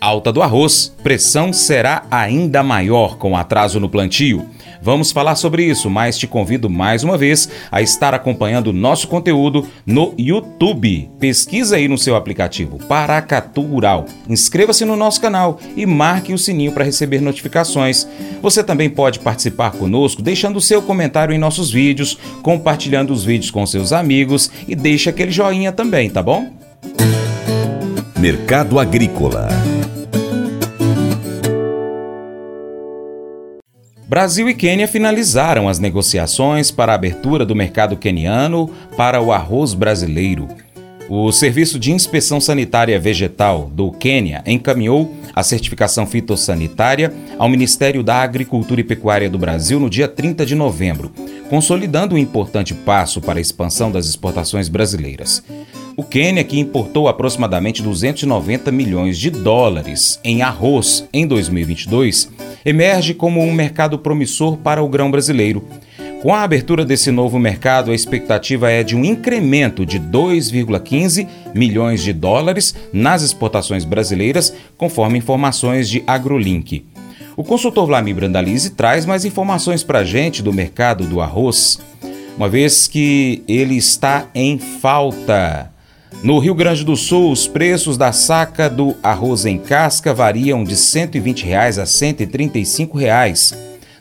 Alta do arroz, pressão será ainda maior com atraso no plantio. Vamos falar sobre isso, mas te convido mais uma vez a estar acompanhando nosso conteúdo no YouTube. Pesquisa aí no seu aplicativo Paracatu Rural. Inscreva-se no nosso canal e marque o sininho para receber notificações. Você também pode participar conosco deixando seu comentário em nossos vídeos, compartilhando os vídeos com seus amigos e deixa aquele joinha também, tá bom? Mercado Agrícola Brasil e Quênia finalizaram as negociações para a abertura do mercado queniano para o arroz brasileiro. O Serviço de Inspeção Sanitária Vegetal do Quênia encaminhou a certificação fitossanitária ao Ministério da Agricultura e Pecuária do Brasil no dia 30 de novembro, consolidando um importante passo para a expansão das exportações brasileiras. O Quênia, que importou aproximadamente 290 milhões de dólares em arroz em 2022, emerge como um mercado promissor para o grão brasileiro. Com a abertura desse novo mercado, a expectativa é de um incremento de 2,15 milhões de dólares nas exportações brasileiras, conforme informações de AgroLink. O consultor Vlamir Brandalize traz mais informações para a gente do mercado do arroz, uma vez que ele está em falta. No Rio Grande do Sul, os preços da saca do arroz em casca variam de 120 reais a 135 reais.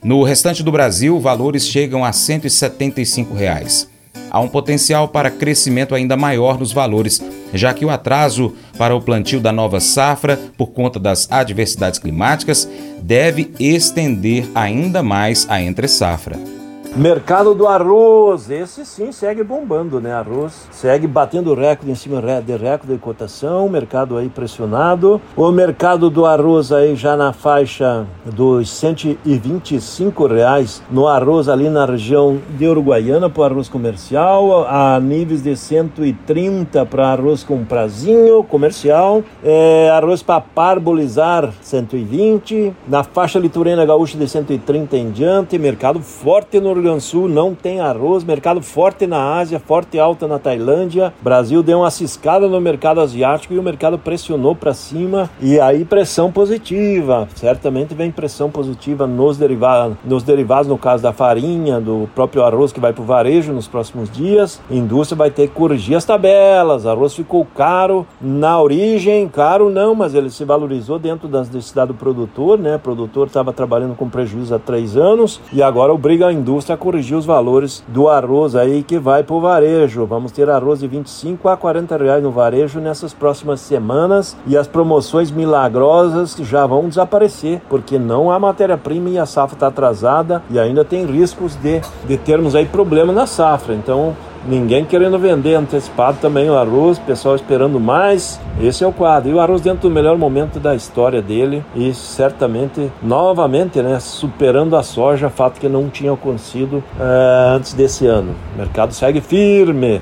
No restante do Brasil, valores chegam a 175 reais. Há um potencial para crescimento ainda maior nos valores, já que o atraso para o plantio da nova safra, por conta das adversidades climáticas, deve estender ainda mais a entre-safra. Mercado do arroz, esse sim segue bombando, né? Arroz segue batendo recorde em cima de recorde de cotação, mercado aí pressionado. O mercado do arroz aí já na faixa dos 125 reais no arroz ali na região de Uruguaiana para arroz comercial, a níveis de 130 para arroz com prazinho comercial, é, arroz para parbolizar 120, na faixa litorânea gaúcha de 130 em diante, mercado forte no Rio Grande do Sul não tem arroz, mercado forte na Ásia, forte alta na Tailândia. Brasil deu uma ciscada no mercado asiático e o mercado pressionou para cima e aí pressão positiva. Certamente vem pressão positiva nos derivados, nos derivados no caso da farinha, do próprio arroz que vai para o varejo nos próximos dias. A indústria vai ter que corrigir as tabelas. Arroz ficou caro na origem, caro não, mas ele se valorizou dentro das necessidades do produtor, né? O produtor estava trabalhando com prejuízo há três anos e agora obriga a indústria a corrigir os valores do arroz aí que vai para o varejo. Vamos ter arroz de 25 a 40 reais no varejo nessas próximas semanas e as promoções milagrosas já vão desaparecer porque não há matéria-prima e a safra está atrasada e ainda tem riscos de, de termos aí problema na safra. Então Ninguém querendo vender antecipado também o arroz, pessoal esperando mais. Esse é o quadro. E o arroz dentro do melhor momento da história dele e certamente, novamente, né, superando a soja, fato que não tinha acontecido uh, antes desse ano. O mercado segue firme.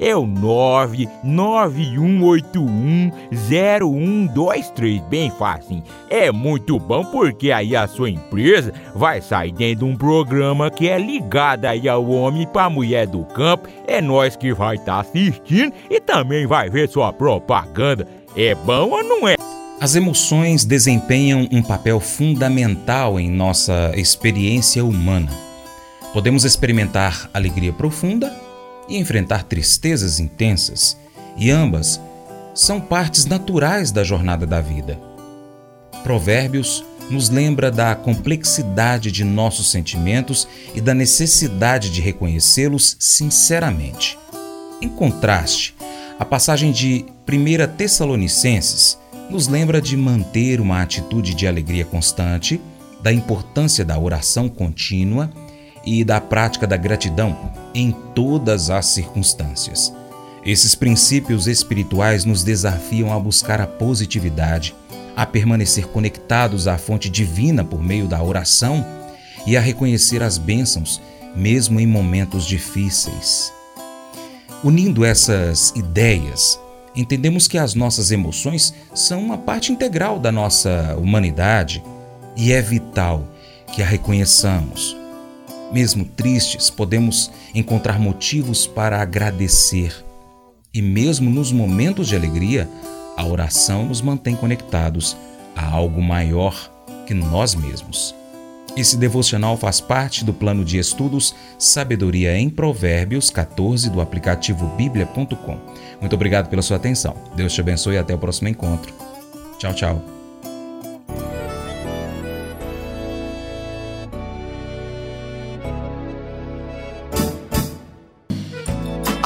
é o 991810123, bem fácil. É muito bom porque aí a sua empresa vai sair dentro de um programa que é ligado aí ao homem para mulher do campo. É nós que vai estar tá assistindo e também vai ver sua propaganda. É bom ou não é? As emoções desempenham um papel fundamental em nossa experiência humana. Podemos experimentar alegria profunda e enfrentar tristezas intensas, e ambas são partes naturais da jornada da vida. Provérbios nos lembra da complexidade de nossos sentimentos e da necessidade de reconhecê-los sinceramente. Em contraste, a passagem de 1 Tessalonicenses nos lembra de manter uma atitude de alegria constante, da importância da oração contínua e da prática da gratidão em todas as circunstâncias. Esses princípios espirituais nos desafiam a buscar a positividade, a permanecer conectados à fonte divina por meio da oração e a reconhecer as bênçãos, mesmo em momentos difíceis. Unindo essas ideias, entendemos que as nossas emoções são uma parte integral da nossa humanidade e é vital que a reconheçamos. Mesmo tristes, podemos encontrar motivos para agradecer. E mesmo nos momentos de alegria, a oração nos mantém conectados a algo maior que nós mesmos. Esse devocional faz parte do plano de estudos Sabedoria em Provérbios 14 do aplicativo bíblia.com. Muito obrigado pela sua atenção. Deus te abençoe e até o próximo encontro. Tchau, tchau.